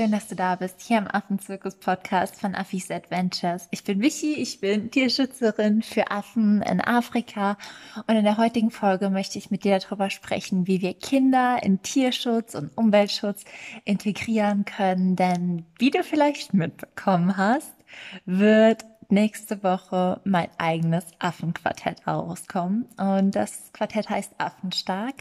schön, dass du da bist, hier am Affenzirkus-Podcast von Affis Adventures. Ich bin Vicky, ich bin Tierschützerin für Affen in Afrika und in der heutigen Folge möchte ich mit dir darüber sprechen, wie wir Kinder in Tierschutz und Umweltschutz integrieren können, denn wie du vielleicht mitbekommen hast, wird nächste Woche mein eigenes Affenquartett rauskommen. Und das Quartett heißt Affenstark.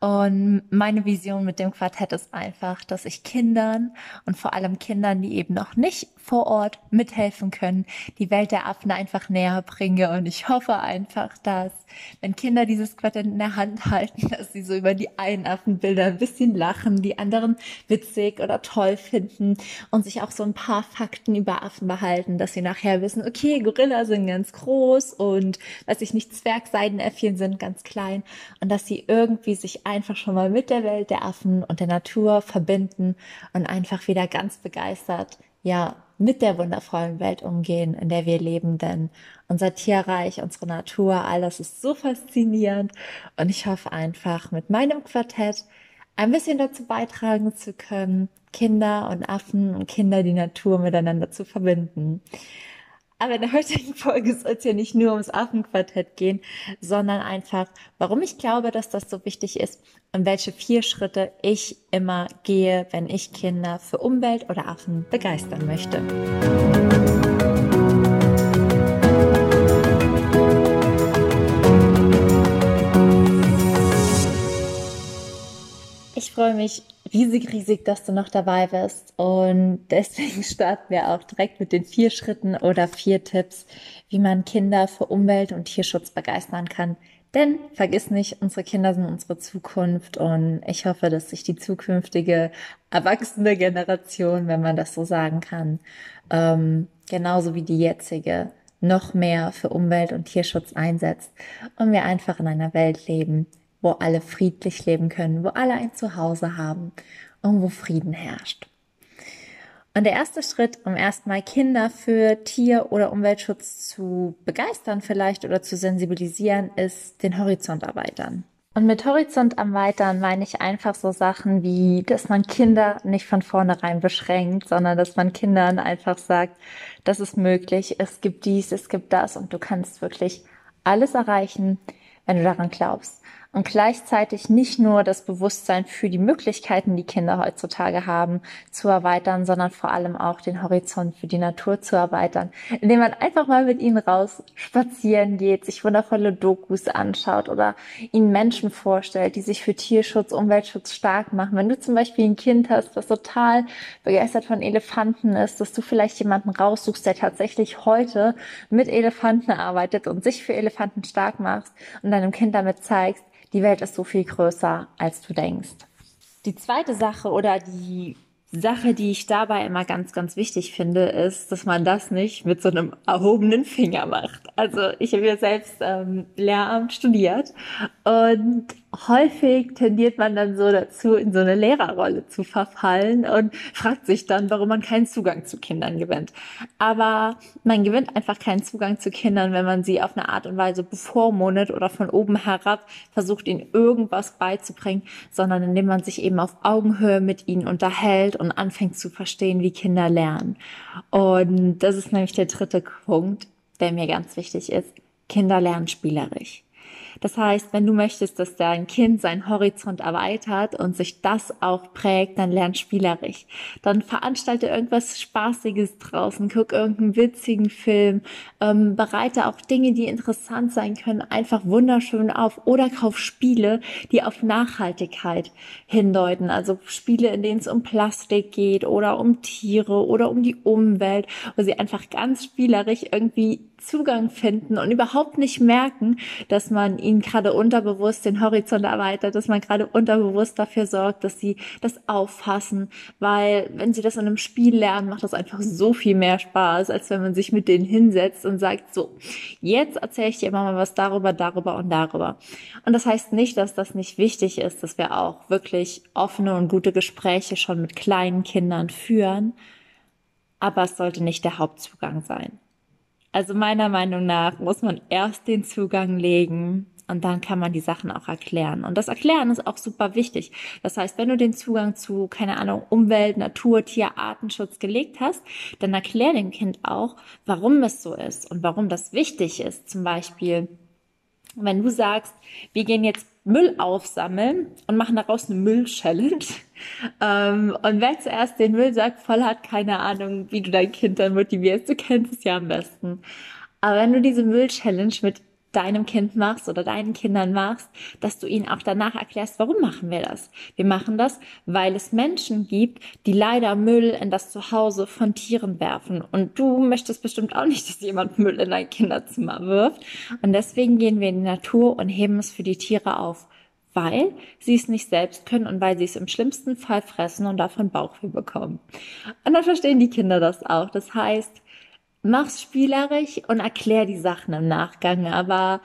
Und meine Vision mit dem Quartett ist einfach, dass ich Kindern und vor allem Kindern, die eben noch nicht vor Ort mithelfen können, die Welt der Affen einfach näher bringe. Und ich hoffe einfach, dass wenn Kinder dieses Quartett in der Hand halten, dass sie so über die einen Affenbilder ein bisschen lachen, die anderen witzig oder toll finden und sich auch so ein paar Fakten über Affen behalten, dass sie nachher wissen, okay, Gorilla sind ganz groß und weiß ich nicht, Zwergseidenäffchen sind ganz klein. Und dass sie irgendwie sich einfach schon mal mit der Welt der Affen und der Natur verbinden und einfach wieder ganz begeistert, ja, mit der wundervollen Welt umgehen, in der wir leben, denn unser Tierreich, unsere Natur, alles ist so faszinierend. Und ich hoffe einfach mit meinem Quartett ein bisschen dazu beitragen zu können, Kinder und Affen und Kinder die Natur miteinander zu verbinden. Aber in der heutigen Folge soll es ja nicht nur ums Affenquartett gehen, sondern einfach, warum ich glaube, dass das so wichtig ist und welche vier Schritte ich immer gehe, wenn ich Kinder für Umwelt oder Affen begeistern möchte. Ich freue mich riesig, riesig, dass du noch dabei bist. Und deswegen starten wir auch direkt mit den vier Schritten oder vier Tipps, wie man Kinder für Umwelt- und Tierschutz begeistern kann. Denn vergiss nicht, unsere Kinder sind unsere Zukunft und ich hoffe, dass sich die zukünftige erwachsene Generation, wenn man das so sagen kann, ähm, genauso wie die jetzige, noch mehr für Umwelt- und Tierschutz einsetzt und wir einfach in einer Welt leben, wo alle friedlich leben können, wo alle ein Zuhause haben und wo Frieden herrscht. Und der erste Schritt, um erstmal Kinder für Tier- oder Umweltschutz zu begeistern vielleicht oder zu sensibilisieren, ist den Horizont erweitern. Und mit Horizont erweitern meine ich einfach so Sachen wie, dass man Kinder nicht von vornherein beschränkt, sondern dass man Kindern einfach sagt, das ist möglich, es gibt dies, es gibt das und du kannst wirklich alles erreichen, wenn du daran glaubst und gleichzeitig nicht nur das Bewusstsein für die Möglichkeiten, die Kinder heutzutage haben, zu erweitern, sondern vor allem auch den Horizont für die Natur zu erweitern, indem man einfach mal mit ihnen raus spazieren geht, sich wundervolle Dokus anschaut oder ihnen Menschen vorstellt, die sich für Tierschutz, Umweltschutz stark machen. Wenn du zum Beispiel ein Kind hast, das total begeistert von Elefanten ist, dass du vielleicht jemanden raussuchst, der tatsächlich heute mit Elefanten arbeitet und sich für Elefanten stark machst und deinem Kind damit zeigst, die Welt ist so viel größer, als du denkst. Die zweite Sache oder die Sache, die ich dabei immer ganz, ganz wichtig finde, ist, dass man das nicht mit so einem erhobenen Finger macht. Also ich habe ja selbst ähm, Lehramt studiert und häufig tendiert man dann so dazu, in so eine Lehrerrolle zu verfallen und fragt sich dann, warum man keinen Zugang zu Kindern gewinnt. Aber man gewinnt einfach keinen Zugang zu Kindern, wenn man sie auf eine Art und Weise bevormundet oder von oben herab versucht, ihnen irgendwas beizubringen, sondern indem man sich eben auf Augenhöhe mit ihnen unterhält und anfängt zu verstehen, wie Kinder lernen. Und das ist nämlich der dritte Punkt, der mir ganz wichtig ist. Kinder lernen spielerisch. Das heißt, wenn du möchtest, dass dein Kind seinen Horizont erweitert und sich das auch prägt, dann lern spielerisch. Dann veranstalte irgendwas Spaßiges draußen, guck irgendeinen witzigen Film, ähm, bereite auch Dinge, die interessant sein können, einfach wunderschön auf oder kauf Spiele, die auf Nachhaltigkeit hindeuten. Also Spiele, in denen es um Plastik geht oder um Tiere oder um die Umwelt, wo sie einfach ganz spielerisch irgendwie Zugang finden und überhaupt nicht merken, dass man ihnen gerade unterbewusst den Horizont erweitert, dass man gerade unterbewusst dafür sorgt, dass sie das auffassen, weil wenn sie das in einem Spiel lernen, macht das einfach so viel mehr Spaß, als wenn man sich mit denen hinsetzt und sagt, so, jetzt erzähle ich dir mal was darüber, darüber und darüber. Und das heißt nicht, dass das nicht wichtig ist, dass wir auch wirklich offene und gute Gespräche schon mit kleinen Kindern führen, aber es sollte nicht der Hauptzugang sein. Also meiner Meinung nach muss man erst den Zugang legen und dann kann man die Sachen auch erklären. Und das Erklären ist auch super wichtig. Das heißt, wenn du den Zugang zu, keine Ahnung, Umwelt, Natur, Tier, Artenschutz gelegt hast, dann erklär dem Kind auch, warum es so ist und warum das wichtig ist. Zum Beispiel, wenn du sagst, wir gehen jetzt Müll aufsammeln und machen daraus eine Müll-Challenge. Ähm, und wer zuerst den Müllsack voll hat, keine Ahnung, wie du dein Kind dann motivierst. Du kennst es ja am besten. Aber wenn du diese Müll-Challenge mit deinem Kind machst oder deinen Kindern machst, dass du ihnen auch danach erklärst, warum machen wir das? Wir machen das, weil es Menschen gibt, die leider Müll in das Zuhause von Tieren werfen. Und du möchtest bestimmt auch nicht, dass jemand Müll in dein Kinderzimmer wirft. Und deswegen gehen wir in die Natur und heben es für die Tiere auf weil sie es nicht selbst können und weil sie es im schlimmsten Fall fressen und davon Bauchweh bekommen. Und dann verstehen die Kinder das auch. Das heißt, mach's spielerisch und erklär die Sachen im Nachgang, aber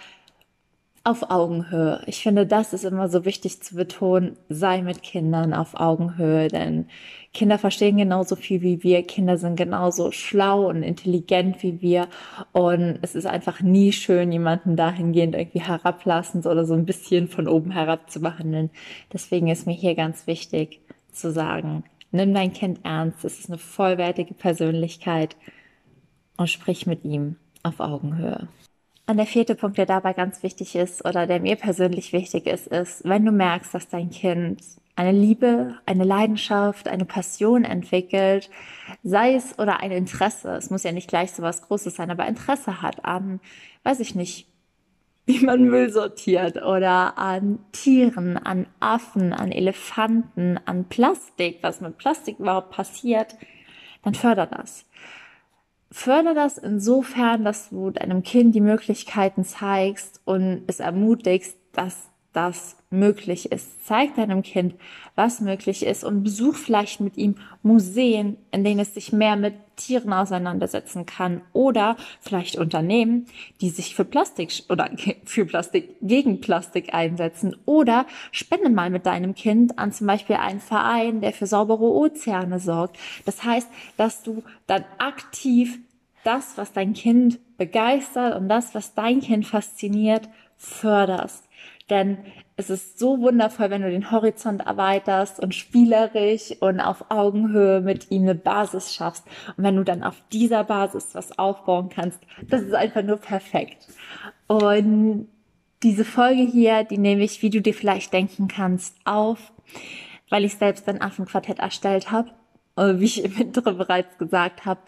auf Augenhöhe. Ich finde, das ist immer so wichtig zu betonen, sei mit Kindern auf Augenhöhe, denn Kinder verstehen genauso viel wie wir, Kinder sind genauso schlau und intelligent wie wir und es ist einfach nie schön, jemanden dahingehend irgendwie herablassend oder so ein bisschen von oben herab zu behandeln. Deswegen ist mir hier ganz wichtig zu sagen, nimm dein Kind ernst, es ist eine vollwertige Persönlichkeit und sprich mit ihm auf Augenhöhe. Und der vierte Punkt, der dabei ganz wichtig ist oder der mir persönlich wichtig ist, ist, wenn du merkst, dass dein Kind eine Liebe, eine Leidenschaft, eine Passion entwickelt, sei es oder ein Interesse, es muss ja nicht gleich so was Großes sein, aber Interesse hat an, weiß ich nicht, wie man Müll sortiert oder an Tieren, an Affen, an Elefanten, an Plastik, was mit Plastik überhaupt passiert, dann förder das förder das insofern, dass du deinem Kind die Möglichkeiten zeigst und es ermutigst, dass das möglich ist. Zeig deinem Kind, was möglich ist und besuch vielleicht mit ihm Museen, in denen es sich mehr mit Tieren auseinandersetzen kann oder vielleicht Unternehmen, die sich für Plastik oder für Plastik gegen Plastik einsetzen oder spende mal mit deinem Kind an zum Beispiel einen Verein, der für saubere Ozeane sorgt. Das heißt, dass du dann aktiv das, was dein Kind begeistert und das, was dein Kind fasziniert, förderst. Denn es ist so wundervoll, wenn du den Horizont erweiterst und spielerisch und auf Augenhöhe mit ihm eine Basis schaffst. Und wenn du dann auf dieser Basis was aufbauen kannst, das ist einfach nur perfekt. Und diese Folge hier, die nehme ich, wie du dir vielleicht denken kannst, auf, weil ich selbst ein Affenquartett erstellt habe wie ich im Intro bereits gesagt habe.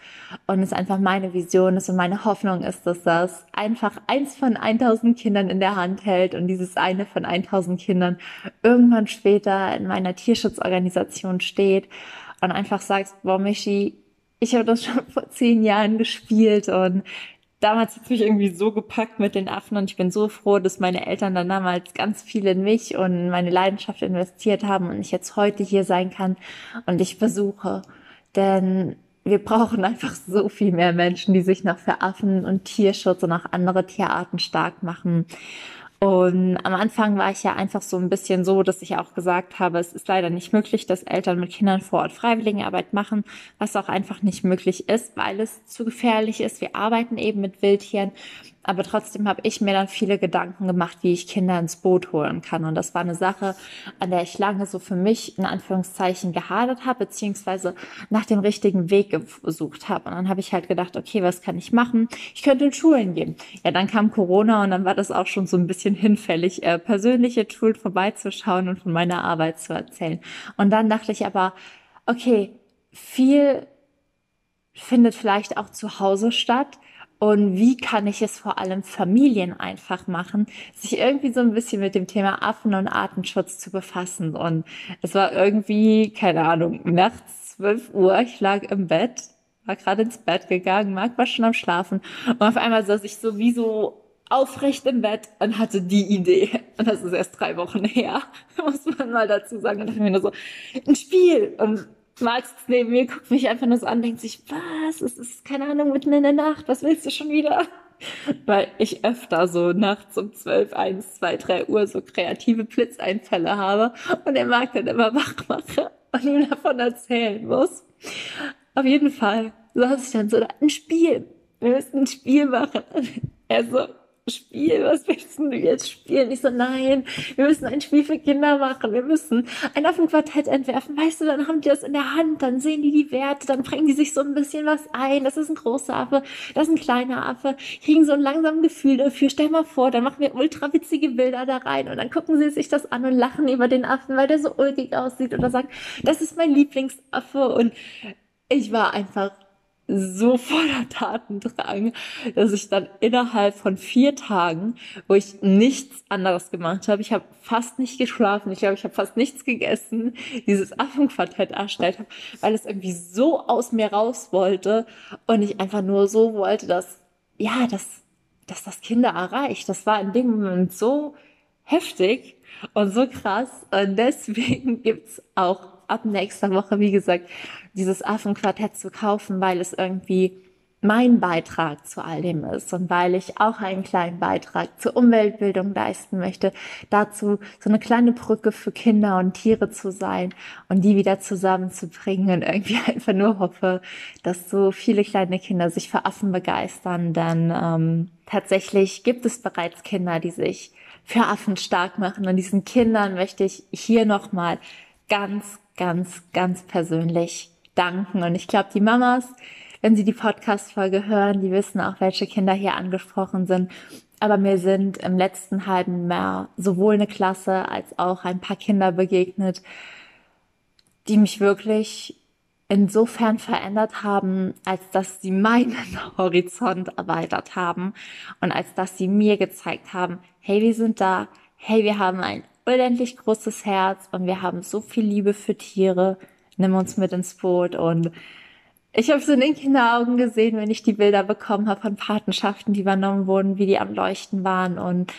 Und es einfach meine Vision ist und meine Hoffnung ist, dass das einfach eins von 1000 Kindern in der Hand hält und dieses eine von 1000 Kindern irgendwann später in meiner Tierschutzorganisation steht und einfach sagst, boah, Michi, ich habe das schon vor zehn Jahren gespielt und damals hat es mich irgendwie so gepackt mit den Affen und ich bin so froh, dass meine Eltern dann damals ganz viel in mich und meine Leidenschaft investiert haben und ich jetzt heute hier sein kann und ich versuche. Denn wir brauchen einfach so viel mehr Menschen, die sich noch für Affen und Tierschutz und auch andere Tierarten stark machen. Und am Anfang war ich ja einfach so ein bisschen so, dass ich auch gesagt habe, es ist leider nicht möglich, dass Eltern mit Kindern vor Ort Freiwilligenarbeit machen, was auch einfach nicht möglich ist, weil es zu gefährlich ist. Wir arbeiten eben mit Wildtieren aber trotzdem habe ich mir dann viele Gedanken gemacht, wie ich Kinder ins Boot holen kann. Und das war eine Sache, an der ich lange so für mich in Anführungszeichen gehadert habe, beziehungsweise nach dem richtigen Weg gesucht habe. Und dann habe ich halt gedacht, okay, was kann ich machen? Ich könnte in Schulen gehen. Ja, dann kam Corona und dann war das auch schon so ein bisschen hinfällig, äh, persönliche Schulen vorbeizuschauen und von meiner Arbeit zu erzählen. Und dann dachte ich aber, okay, viel findet vielleicht auch zu Hause statt und wie kann ich es vor allem Familien einfach machen, sich irgendwie so ein bisschen mit dem Thema Affen- und Artenschutz zu befassen. Und es war irgendwie, keine Ahnung, nachts 12 Uhr, ich lag im Bett, war gerade ins Bett gegangen, Marc war schon am Schlafen und auf einmal saß ich so wie so aufrecht im Bett und hatte die Idee. Und das ist erst drei Wochen her, muss man mal dazu sagen. Und dachte mir nur so, ein Spiel. Und Max neben mir guckt mich einfach nur so an, denkt sich, was? Es ist, keine Ahnung, mitten in der Nacht, was willst du schon wieder? Weil ich öfter so nachts um 12, 1, 2, 3 Uhr so kreative Blitzeinfälle habe und der Marc dann immer wach mache und mir davon erzählen muss. Auf jeden Fall saß ich dann so, ein Spiel. Wir müssen ein Spiel machen. Er so, Spiel, was willst du jetzt spielen? Ich so, nein, wir müssen ein Spiel für Kinder machen, wir müssen ein Affenquartett entwerfen, weißt du, dann haben die das in der Hand, dann sehen die die Werte, dann bringen die sich so ein bisschen was ein, das ist ein großer Affe, das ist ein kleiner Affe, kriegen so ein langsames Gefühl dafür, stell mal vor, dann machen wir ultra witzige Bilder da rein und dann gucken sie sich das an und lachen über den Affen, weil der so ulkig aussieht oder sagen, das ist mein Lieblingsaffe und ich war einfach so voller Tatendrang, dass ich dann innerhalb von vier Tagen, wo ich nichts anderes gemacht habe, ich habe fast nicht geschlafen, ich glaube, ich habe fast nichts gegessen, dieses Affenquartett erstellt habe, weil es irgendwie so aus mir raus wollte und ich einfach nur so wollte, dass, ja, dass, dass das Kinder erreicht. Das war in dem Moment so heftig und so krass und deswegen gibt's auch ab nächster Woche, wie gesagt, dieses Affenquartett zu kaufen, weil es irgendwie mein Beitrag zu all dem ist und weil ich auch einen kleinen Beitrag zur Umweltbildung leisten möchte, dazu so eine kleine Brücke für Kinder und Tiere zu sein und die wieder zusammenzubringen und irgendwie einfach nur hoffe, dass so viele kleine Kinder sich für Affen begeistern, denn ähm, tatsächlich gibt es bereits Kinder, die sich für Affen stark machen. Und diesen Kindern möchte ich hier nochmal ganz, ganz, ganz persönlich danken. Und ich glaube, die Mamas, wenn sie die Podcast-Folge hören, die wissen auch, welche Kinder hier angesprochen sind. Aber mir sind im letzten halben Jahr sowohl eine Klasse als auch ein paar Kinder begegnet, die mich wirklich insofern verändert haben, als dass sie meinen Horizont erweitert haben und als dass sie mir gezeigt haben, hey, wir sind da, hey, wir haben ein unendlich großes Herz und wir haben so viel Liebe für Tiere nimm uns mit ins Boot. Und ich habe so in den Kinderaugen gesehen, wenn ich die Bilder bekommen habe von Patenschaften, die übernommen wurden, wie die am Leuchten waren. Und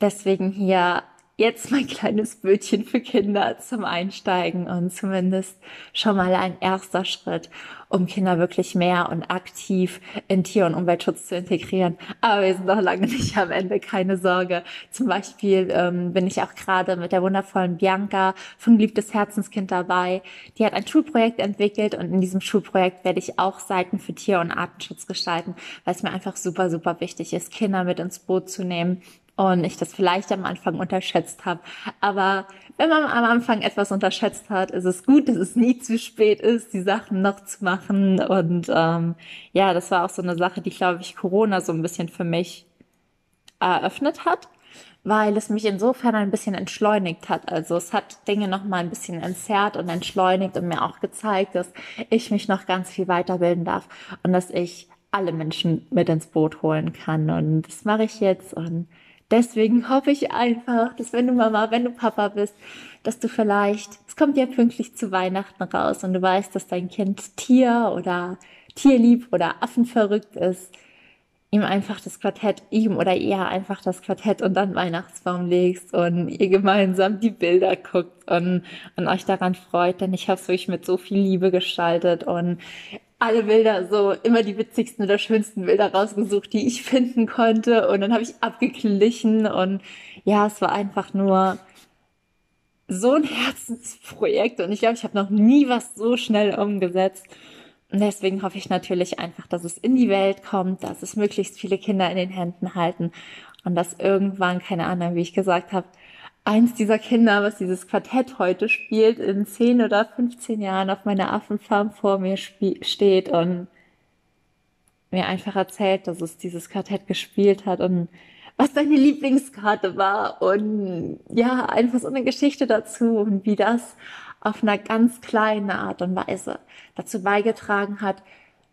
deswegen hier jetzt mein kleines Bötchen für Kinder zum Einsteigen und zumindest schon mal ein erster Schritt, um Kinder wirklich mehr und aktiv in Tier- und Umweltschutz zu integrieren. Aber wir sind noch lange nicht am Ende, keine Sorge. Zum Beispiel ähm, bin ich auch gerade mit der wundervollen Bianca von Geliebtes Herzenskind dabei. Die hat ein Schulprojekt entwickelt und in diesem Schulprojekt werde ich auch Seiten für Tier- und Artenschutz gestalten, weil es mir einfach super, super wichtig ist, Kinder mit ins Boot zu nehmen und ich das vielleicht am Anfang unterschätzt habe. Aber wenn man am Anfang etwas unterschätzt hat, ist es gut, dass es nie zu spät ist, die Sachen noch zu machen. Und ähm, ja, das war auch so eine Sache, die, glaube ich, Corona so ein bisschen für mich eröffnet hat, weil es mich insofern ein bisschen entschleunigt hat. Also es hat Dinge noch mal ein bisschen entzerrt und entschleunigt und mir auch gezeigt, dass ich mich noch ganz viel weiterbilden darf und dass ich alle Menschen mit ins Boot holen kann. Und das mache ich jetzt und Deswegen hoffe ich einfach, dass wenn du Mama, wenn du Papa bist, dass du vielleicht, es kommt ja pünktlich zu Weihnachten raus und du weißt, dass dein Kind Tier oder tierlieb oder affenverrückt ist, ihm einfach das Quartett, ihm oder ihr einfach das Quartett und dann Weihnachtsbaum legst und ihr gemeinsam die Bilder guckt und, und euch daran freut, denn ich habe es wirklich mit so viel Liebe gestaltet und alle Bilder, so immer die witzigsten oder schönsten Bilder rausgesucht, die ich finden konnte. Und dann habe ich abgeglichen und ja, es war einfach nur so ein Herzensprojekt und ich glaube, ich habe noch nie was so schnell umgesetzt. Und deswegen hoffe ich natürlich einfach, dass es in die Welt kommt, dass es möglichst viele Kinder in den Händen halten und dass irgendwann, keine Ahnung, wie ich gesagt habe, eins dieser Kinder, was dieses Quartett heute spielt, in 10 oder 15 Jahren auf meiner Affenfarm vor mir steht und mir einfach erzählt, dass es dieses Quartett gespielt hat und was seine Lieblingskarte war und ja, einfach so eine Geschichte dazu und wie das auf einer ganz kleinen Art und Weise dazu beigetragen hat,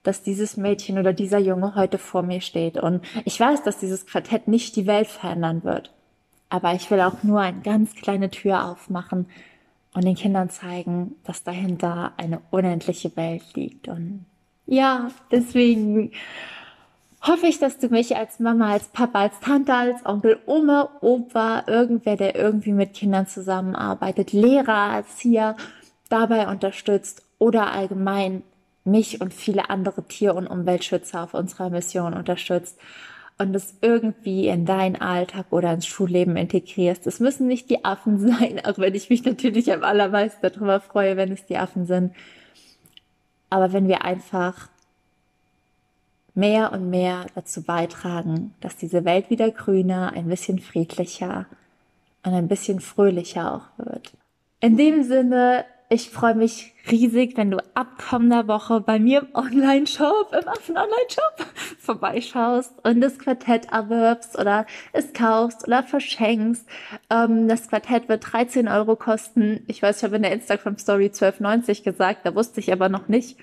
dass dieses Mädchen oder dieser Junge heute vor mir steht. Und ich weiß, dass dieses Quartett nicht die Welt verändern wird. Aber ich will auch nur eine ganz kleine Tür aufmachen und den Kindern zeigen, dass dahinter eine unendliche Welt liegt. Und ja, deswegen hoffe ich, dass du mich als Mama, als Papa, als Tante, als Onkel, Oma, Opa, irgendwer, der irgendwie mit Kindern zusammenarbeitet, Lehrer, Erzieher, dabei unterstützt oder allgemein mich und viele andere Tier- und Umweltschützer auf unserer Mission unterstützt und es irgendwie in deinen Alltag oder ins Schulleben integrierst. Es müssen nicht die Affen sein, auch wenn ich mich natürlich am allermeisten darüber freue, wenn es die Affen sind. Aber wenn wir einfach mehr und mehr dazu beitragen, dass diese Welt wieder grüner, ein bisschen friedlicher und ein bisschen fröhlicher auch wird. In dem Sinne, ich freue mich riesig, wenn du ab kommender Woche bei mir im Online-Shop, im Affen-Online-Shop vorbeischaust und das Quartett erwirbst oder es kaufst oder verschenkst. Ähm, das Quartett wird 13 Euro kosten. Ich weiß, ich habe in der Instagram-Story 12,90 gesagt, da wusste ich aber noch nicht,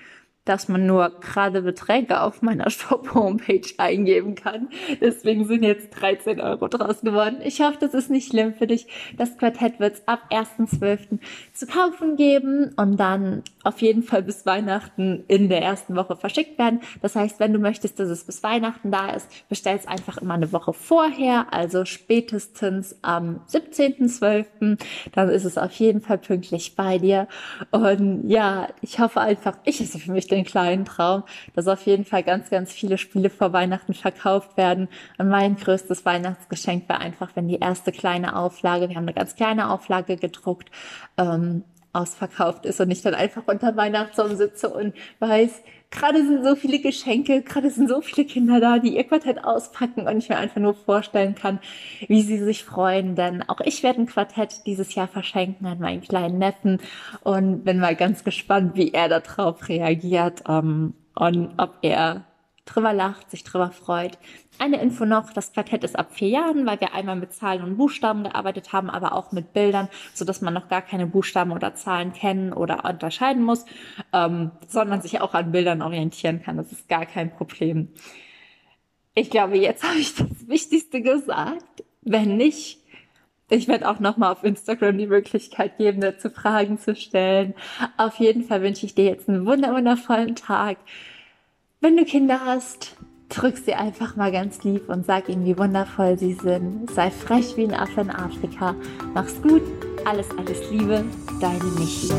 dass man nur gerade Beträge auf meiner Shop-Homepage eingeben kann. Deswegen sind jetzt 13 Euro draus geworden. Ich hoffe, das ist nicht schlimm für dich. Das Quartett wird es ab 1.12. zu kaufen geben und dann auf jeden Fall bis Weihnachten in der ersten Woche verschickt werden. Das heißt, wenn du möchtest, dass es bis Weihnachten da ist, bestell es einfach immer eine Woche vorher, also spätestens am 17.12. Dann ist es auf jeden Fall pünktlich bei dir. Und ja, ich hoffe einfach, ich esse für mich den kleinen Traum, dass auf jeden Fall ganz, ganz viele Spiele vor Weihnachten verkauft werden. Und mein größtes Weihnachtsgeschenk wäre einfach, wenn die erste kleine Auflage, wir haben eine ganz kleine Auflage gedruckt, ähm, ausverkauft ist und ich dann einfach unter Weihnachtsbaum sitze und weiß, gerade sind so viele Geschenke, gerade sind so viele Kinder da, die ihr Quartett auspacken und ich mir einfach nur vorstellen kann, wie sie sich freuen, denn auch ich werde ein Quartett dieses Jahr verschenken an meinen kleinen Neffen. Und bin mal ganz gespannt, wie er darauf reagiert um, und ob er drüber lacht, sich drüber freut. Eine Info noch, das Quartett ist ab vier Jahren, weil wir einmal mit Zahlen und Buchstaben gearbeitet haben, aber auch mit Bildern, so dass man noch gar keine Buchstaben oder Zahlen kennen oder unterscheiden muss, ähm, sondern sich auch an Bildern orientieren kann. Das ist gar kein Problem. Ich glaube, jetzt habe ich das Wichtigste gesagt. Wenn nicht, ich werde auch nochmal auf Instagram die Möglichkeit geben, dazu Fragen zu stellen. Auf jeden Fall wünsche ich dir jetzt einen wundervollen Tag. Wenn du Kinder hast, drück sie einfach mal ganz lieb und sag ihnen, wie wundervoll sie sind. Sei frech wie ein Affe in Afrika. Mach's gut. Alles, alles Liebe. Deine Michi.